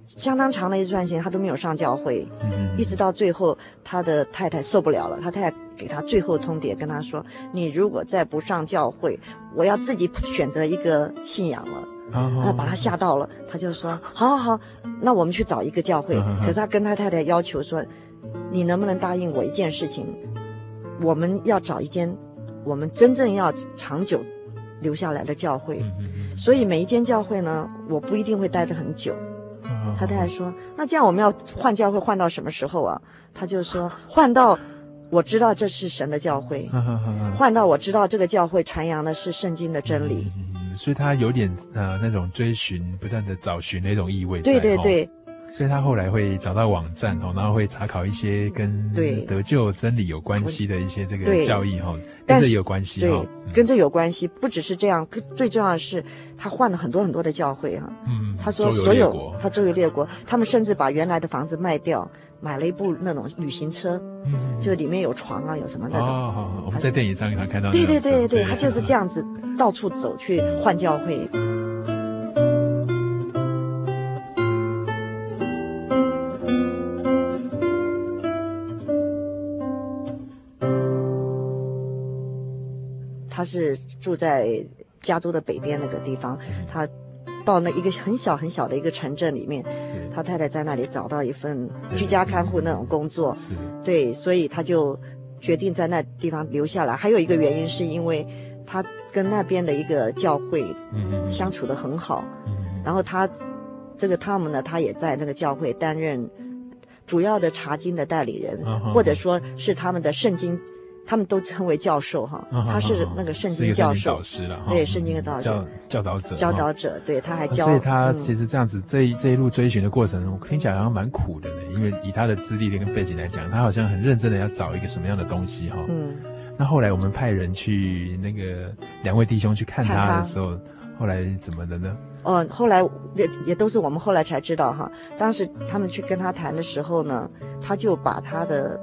相当长的一段时间，他都没有上教会，嗯，一直到最后，他的太太受不了了，他太太给他最后通牒，跟他说：“你如果再不上教会，我要自己选择一个信仰了。”然后把他吓到了，他就说：“好好好，那我们去找一个教会。”可是他跟他太太要求说：“你能不能答应我一件事情？我们要找一间我们真正要长久留下来的教会。所以每一间教会呢，我不一定会待得很久。”他太太说：“那这样我们要换教会换到什么时候啊？”他就说：“换到我知道这是神的教会，换到我知道这个教会传扬的是圣经的真理。嗯”所以他有点呃那种追寻、不断的找寻的一种意味。对对对。哦所以他后来会找到网站哦，然后会查考一些跟得救真理有关系的一些这个教义哈，跟这有关系对，跟这有关系。不只是这样，最重要的是他换了很多很多的教会哈。嗯，他说所有他周游列国，他们甚至把原来的房子卖掉，买了一部那种旅行车，嗯，就里面有床啊，有什么那种。哦，我们在电影上给他看到。对对对对，他就是这样子到处走去换教会。他是住在加州的北边那个地方，他到那一个很小很小的一个城镇里面，他太太在那里找到一份居家看护那种工作，对，所以他就决定在那地方留下来。还有一个原因是因为他跟那边的一个教会相处的很好，然后他这个 Tom 呢，他也在那个教会担任主要的查经的代理人，或者说是他们的圣经。他们都称为教授哈，他是那个圣经教授，对，圣经的导师，教教导者，教导者，对，他还教。所以他其实这样子这一这一路追寻的过程，我听起来好像蛮苦的呢。因为以他的资历跟背景来讲，他好像很认真的要找一个什么样的东西哈。嗯。那后来我们派人去那个两位弟兄去看他的时候，后来怎么的呢？哦，后来也也都是我们后来才知道哈。当时他们去跟他谈的时候呢，他就把他的。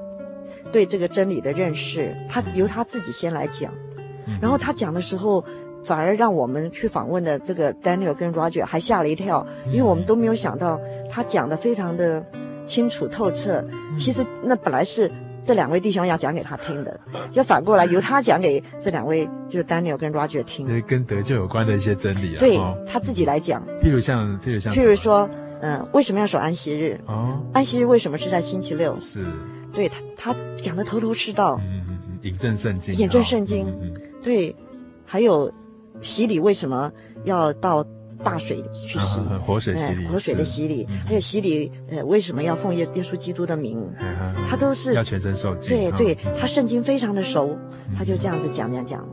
对这个真理的认识，他由他自己先来讲，然后他讲的时候，反而让我们去访问的这个 Daniel 跟 Roger 还吓了一跳，因为我们都没有想到他讲的非常的清楚透彻。其实那本来是这两位弟兄要讲给他听的，就反过来由他讲给这两位就是 Daniel 跟 Roger 听，跟得救有关的一些真理啊。对，他自己来讲，譬如像譬如像，譬如说，嗯，为什么要守安息日？哦，安息日为什么是在星期六？是。对他，他讲的头头是道，嗯嗯嗯，引证圣经，引证圣经，嗯，对，还有洗礼为什么要到大水去洗？活水洗礼，活水的洗礼，还有洗礼，呃，为什么要奉耶耶稣基督的名？他都是要全身受浸。对对，他圣经非常的熟，他就这样子讲讲讲，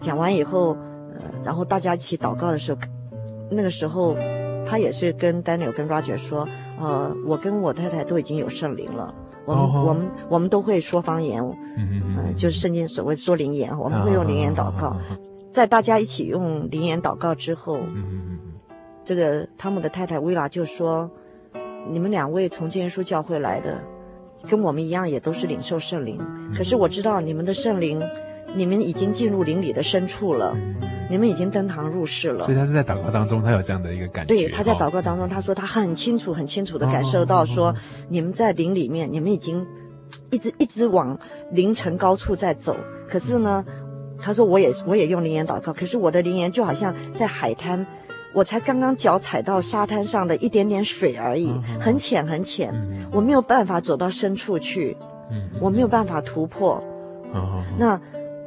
讲完以后，呃，然后大家一起祷告的时候，那个时候他也是跟 Daniel 跟 Roger 说，呃，我跟我太太都已经有圣灵了。我们、oh, 我们我们都会说方言，嗯嗯、呃、就是圣经所谓说灵言，我们会用灵言祷告。在大家一起用灵言祷告之后，嗯、这个汤姆的太太薇拉就说：“你们两位从建耶稣教会来的，跟我们一样，也都是领受圣灵。可是我知道你们的圣灵，你们已经进入灵里的深处了。你们已经登堂入室了。所以他是在祷告当中，他有这样的一个感觉。对，他在祷告当中，他说他很清楚、很清楚的感受到说，你们在灵里面，你们已经一直一直往灵城高处在走。可是呢，他说我也我也用灵言祷告，可是我的灵言就好像在海滩，我才刚刚脚踩到沙滩上的一点点水而已，很浅很浅，我没有办法走到深处去，我没有办法突破。那。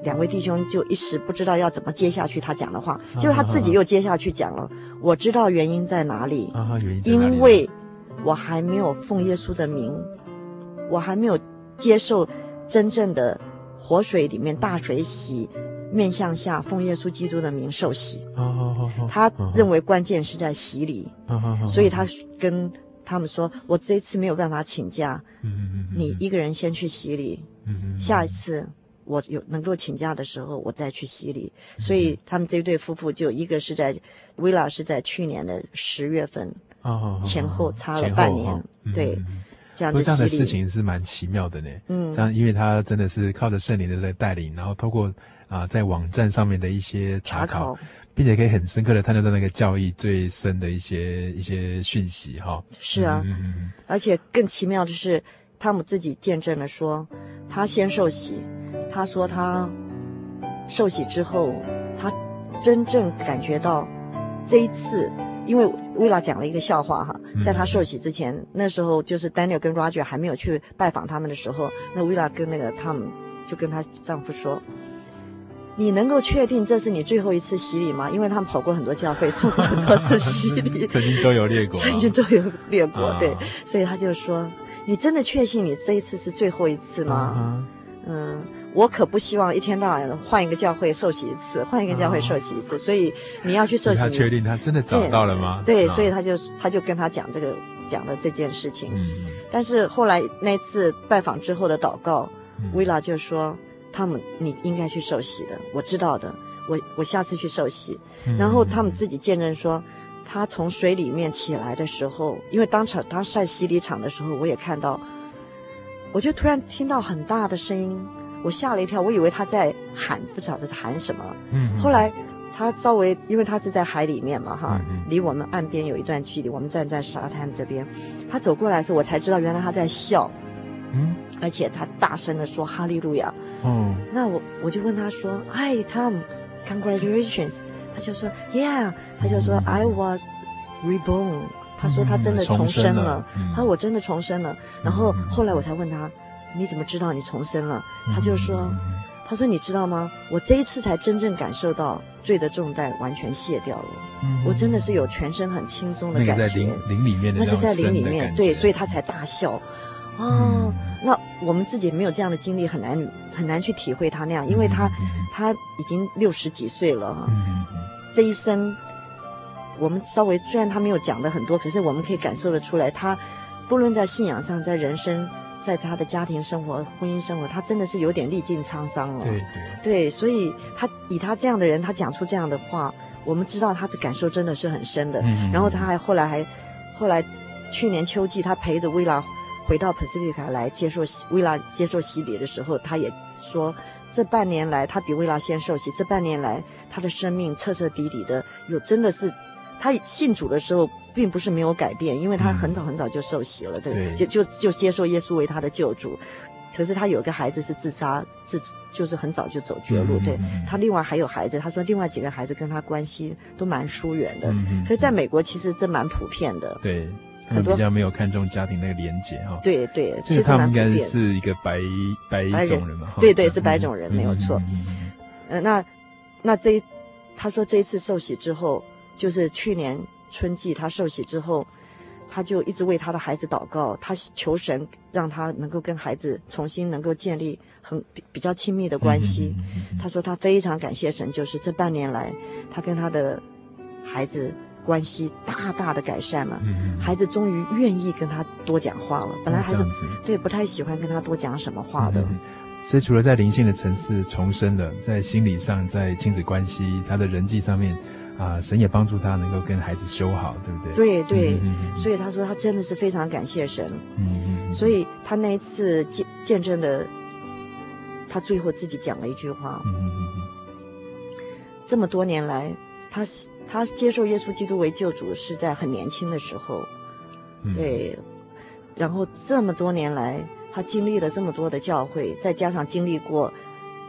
两位弟兄就一时不知道要怎么接下去他讲的话，结果他自己又接下去讲了。我知道原因在哪里，因为我还没有奉耶稣的名，我还没有接受真正的活水里面大水洗，面向下奉耶稣基督的名受洗。他认为关键是在洗礼，所以他跟他们说：“我这次没有办法请假，你一个人先去洗礼，下一次。”我有能够请假的时候，我再去洗礼。所以他们这对夫妇就一个是在，威拉是在去年的十月份，前后差了半年，对，这样的洗礼。这样的事情是蛮奇妙的呢。嗯，这样因为他真的是靠着圣灵的在带领，然后透过啊在网站上面的一些查考，并且可以很深刻的探究到那个教义最深的一些一些讯息哈。是啊，而且更奇妙的是，汤姆自己见证了说，他先受洗。他说他受洗之后，他真正感觉到这一次，因为薇拉讲了一个笑话哈，在他受洗之前，那时候就是 Daniel 跟 Roger 还没有去拜访他们的时候，那薇拉跟那个他们就跟她丈夫说：“你能够确定这是你最后一次洗礼吗？因为他们跑过很多教会，受过很多次洗礼，曾经周游列国，曾经周游列国，对，所以他就说：你真的确信你这一次是最后一次吗？嗯。”我可不希望一天到晚换一个教会受洗一次，换一个教会受洗一次。所以你要去受洗，他确定他真的找到了吗？对，所以他就他就跟他讲这个讲的这件事情。但是后来那次拜访之后的祷告，薇拉就说：“他们你应该去受洗的，我知道的，我我下次去受洗。”然后他们自己见证说，他从水里面起来的时候，因为当场当时在洗礼场的时候，我也看到，我就突然听到很大的声音。我吓了一跳，我以为他在喊，不晓得在喊什么。嗯，后来他稍微，因为他是在海里面嘛，哈，离我们岸边有一段距离。我们站在沙滩这边，他走过来的时候，我才知道原来他在笑。嗯，而且他大声的说哈利路亚。哦，那我我就问他说：“Hi Tom，Congratulations。”他就说：“Yeah。”他就说：“I was reborn。”他说他真的重生了。他说我真的重生了。然后后来我才问他。你怎么知道你重生了？他就说：“他说你知道吗？我这一次才真正感受到罪的重担完全卸掉了。我真的是有全身很轻松的感觉。那是在灵灵里面的，那是在灵里面，对，所以他才大笑。哦，那我们自己没有这样的经历，很难很难去体会他那样，因为他他已经六十几岁了，这一生我们稍微虽然他没有讲的很多，可是我们可以感受得出来，他不论在信仰上，在人生。”在他的家庭生活、婚姻生活，他真的是有点历尽沧桑了。对对，对，所以他以他这样的人，他讲出这样的话，我们知道他的感受真的是很深的。嗯。然后他还后来还，后来去年秋季，他陪着薇拉回到 Pacifica 来接受薇拉接受洗礼的时候，他也说，这半年来他比薇拉先受洗，这半年来他的生命彻彻底底的有真的是。他信主的时候，并不是没有改变，因为他很早很早就受洗了，对，对就就就接受耶稣为他的救主。可是他有个孩子是自杀，自就是很早就走绝路。嗯、对他另外还有孩子，他说另外几个孩子跟他关系都蛮疏远的。嗯、可是在美国其实这蛮普遍的。对，很多比较没有看重家庭那个连结哈。对对，其实他们应该是一个白白种人嘛。对对，是白种人，嗯、没有错。嗯，那那这一他说这一次受洗之后。就是去年春季他受洗之后，他就一直为他的孩子祷告，他求神让他能够跟孩子重新能够建立很比比较亲密的关系。他说他非常感谢神，就是这半年来他跟他的孩子关系大大的改善了，孩子终于愿意跟他多讲话了。本来孩子对不太喜欢跟他多讲什么话的。所以除了在灵性的层次重生了，在心理上，在亲子关系，他的人际上面。啊，神也帮助他能够跟孩子修好，对不对？对对，嗯、所以他说他真的是非常感谢神。嗯嗯。所以他那一次见见证的，他最后自己讲了一句话。嗯嗯嗯。这么多年来，他他接受耶稣基督为救主是在很年轻的时候，嗯、对，然后这么多年来，他经历了这么多的教会，再加上经历过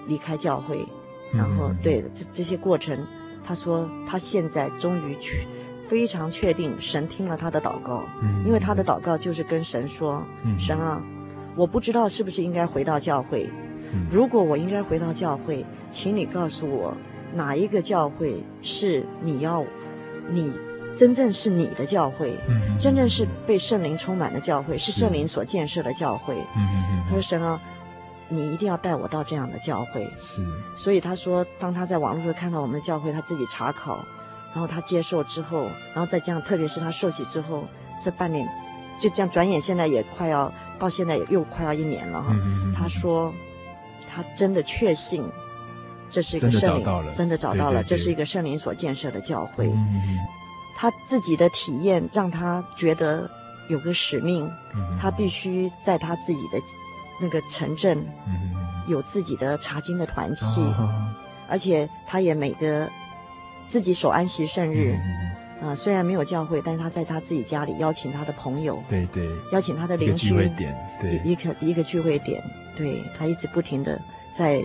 离开教会，然后、嗯、对这这些过程，他说他现在终于去非常确定神听了他的祷告，嗯、因为他的祷告就是跟神说，嗯、神啊，我不知道是不是应该回到教会，嗯、如果我应该回到教会，请你告诉我。哪一个教会是你要，你真正是你的教会，嗯、真正是被圣灵充满的教会，是，圣灵所建设的教会。他说：“神啊，你一定要带我到这样的教会。”是。所以他说，当他在网络上看到我们的教会，他自己查考，然后他接受之后，然后再这样，特别是他受洗之后，这半年就这样转眼，现在也快要到现在又快要一年了哈。他说，他真的确信。这是一个圣灵，真的找到了，这是一个圣灵所建设的教会。嗯他自己的体验让他觉得有个使命，他必须在他自己的那个城镇，有自己的查经的团契，嗯、而且他也每个自己守安息圣日，啊、虽然没有教会，但是他在他自己家里邀请他的朋友，对对，邀请他的邻居，聚会点，对，一个一个聚会点，对，他一直不停的在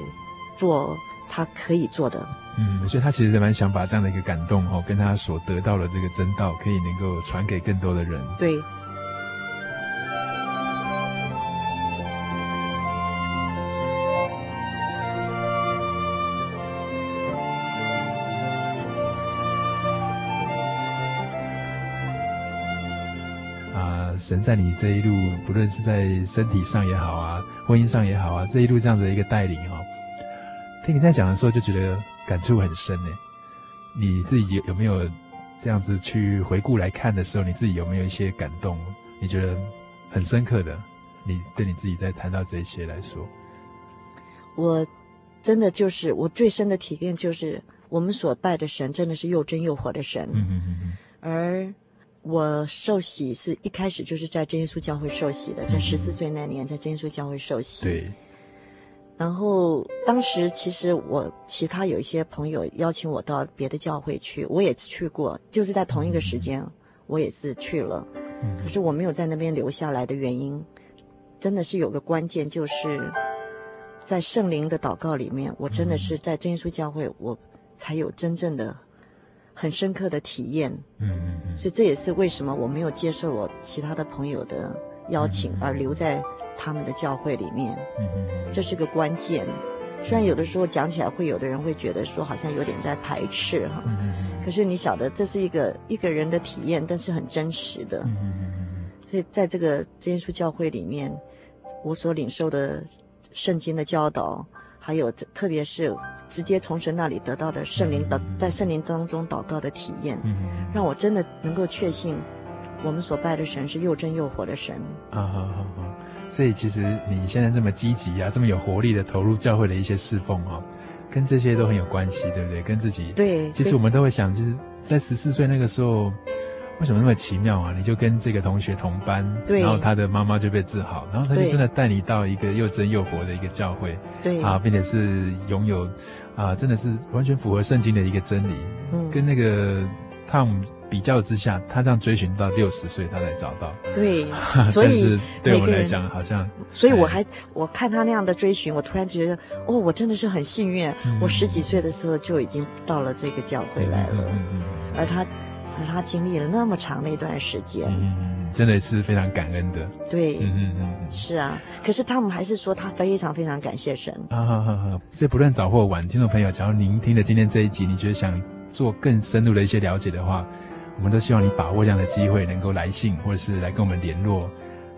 做。他可以做的，嗯，所以他其实蛮想把这样的一个感动哦，跟他所得到的这个真道，可以能够传给更多的人。对。神在你这一路，不论是在身体上也好啊，婚姻上也好啊，这一路这样的一个带领哈。听你在讲的时候，就觉得感触很深呢。你自己有有没有这样子去回顾来看的时候，你自己有没有一些感动？你觉得很深刻的？你对你自己在谈到这些来说，我真的就是我最深的体验，就是我们所拜的神真的是又真又活的神。嗯嗯嗯嗯。而我受洗是一开始就是在真耶稣教会受洗的，在十四岁那年在真耶稣教会受洗。对。然后当时其实我其他有一些朋友邀请我到别的教会去，我也去过，就是在同一个时间，我也是去了。可是我没有在那边留下来的原因，真的是有个关键，就是在圣灵的祷告里面，我真的是在真耶稣教会，我才有真正的很深刻的体验。嗯嗯。所以这也是为什么我没有接受我其他的朋友的邀请，而留在。他们的教会里面，这是个关键。虽然有的时候讲起来会有的人会觉得说好像有点在排斥哈，可是你晓得这是一个一个人的体验，但是很真实的。所以在这个真耶稣教会里面，我所领受的圣经的教导，还有特别是直接从神那里得到的圣灵的在圣灵当中祷告的体验，让我真的能够确信我们所拜的神是又真又活的神。啊，好好好。所以，其实你现在这么积极啊，这么有活力的投入教会的一些侍奉哦，跟这些都很有关系，对不对？跟自己对，其实我们都会想，就是在十四岁那个时候，为什么那么奇妙啊？你就跟这个同学同班，对，然后他的妈妈就被治好，然后他就真的带你到一个又真又活的一个教会，对啊，并且是拥有啊，真的是完全符合圣经的一个真理，嗯，跟那个 Tom。比较之下，他这样追寻到六十岁，他才找到。对，所以对我们来讲，好像，所以我还我看他那样的追寻，我突然觉得，哦，我真的是很幸运，嗯、我十几岁的时候就已经到了这个教会来了，嗯嗯嗯、而他而他经历了那么长的一段时间，嗯，真的是非常感恩的。对，嗯嗯嗯，是啊。可是他们还是说他非常非常感谢神。啊哈哈哈！所以不论早或晚，听众朋友，假如您听了今天这一集，你觉得想做更深入的一些了解的话。我们都希望你把握这样的机会，能够来信或者是来跟我们联络。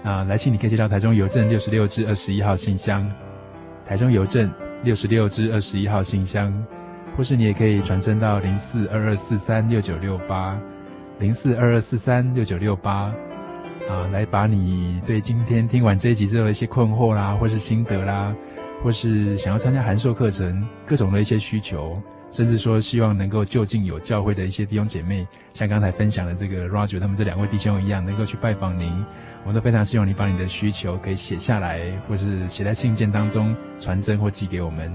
啊，来信你可以接到台中邮政六十六至二十一号信箱，台中邮政六十六至二十一号信箱，或是你也可以传真到零四二二四三六九六八，零四二二四三六九六八，啊，来把你对今天听完这一集之后的一些困惑啦，或是心得啦，或是想要参加函授课程各种的一些需求。甚至说，希望能够就近有教会的一些弟兄姐妹，像刚才分享的这个 Roger 他们这两位弟兄一样，能够去拜访您。我都非常希望你把你的需求可以写下来，或是写在信件当中传真或寄给我们。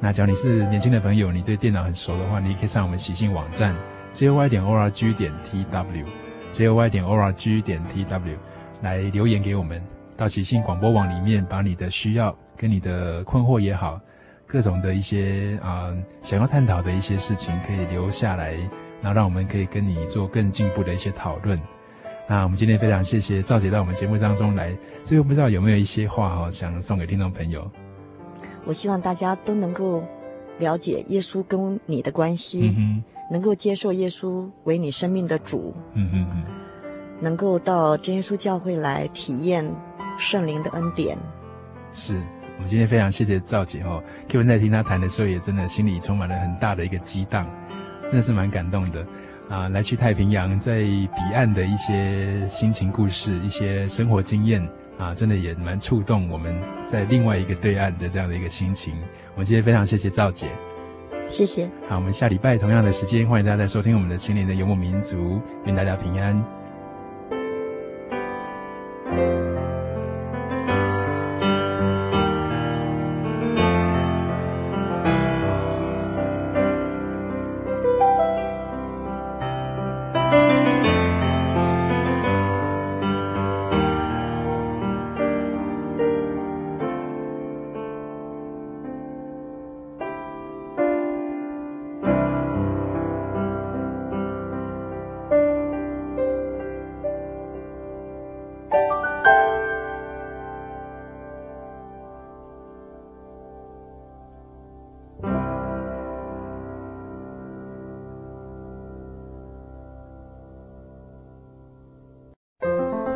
那只要你是年轻的朋友，你对电脑很熟的话，你可以上我们喜信网站 jy 点 org 点 tw，jy 点 org 点 tw 来留言给我们，到喜信广播网里面把你的需要跟你的困惑也好，各种的一些啊、想要探讨的一些事情可以留下来，然后让我们可以跟你做更进步的一些讨论。那我们今天非常谢谢赵姐到我们节目当中来，最后不知道有没有一些话哈想送给听众朋友。我希望大家都能够了解耶稣跟你的关系，嗯、能够接受耶稣为你生命的主，嗯哼哼，能够到真耶稣教会来体验圣灵的恩典。是我们今天非常谢谢赵姐哦，Kevin 在听她谈的时候，也真的心里充满了很大的一个激荡，真的是蛮感动的啊！来去太平洋，在彼岸的一些心情故事，一些生活经验。啊，真的也蛮触动我们在另外一个对岸的这样的一个心情。我们今天非常谢谢赵姐，谢谢。好，我们下礼拜同样的时间，欢迎大家再收听我们的心灵的游牧民族，愿大家平安。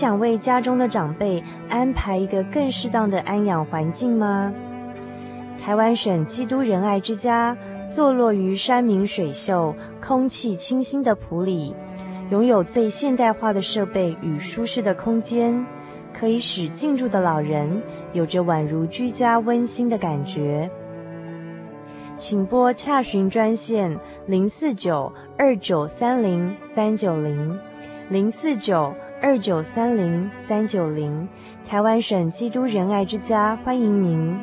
想为家中的长辈安排一个更适当的安养环境吗？台湾省基督仁爱之家坐落于山明水秀、空气清新的埔里，拥有最现代化的设备与舒适的空间，可以使进驻的老人有着宛如居家温馨的感觉。请拨洽询专线零四九二九三零三九零零四九。二九三零三九零，台湾省基督仁爱之家欢迎您。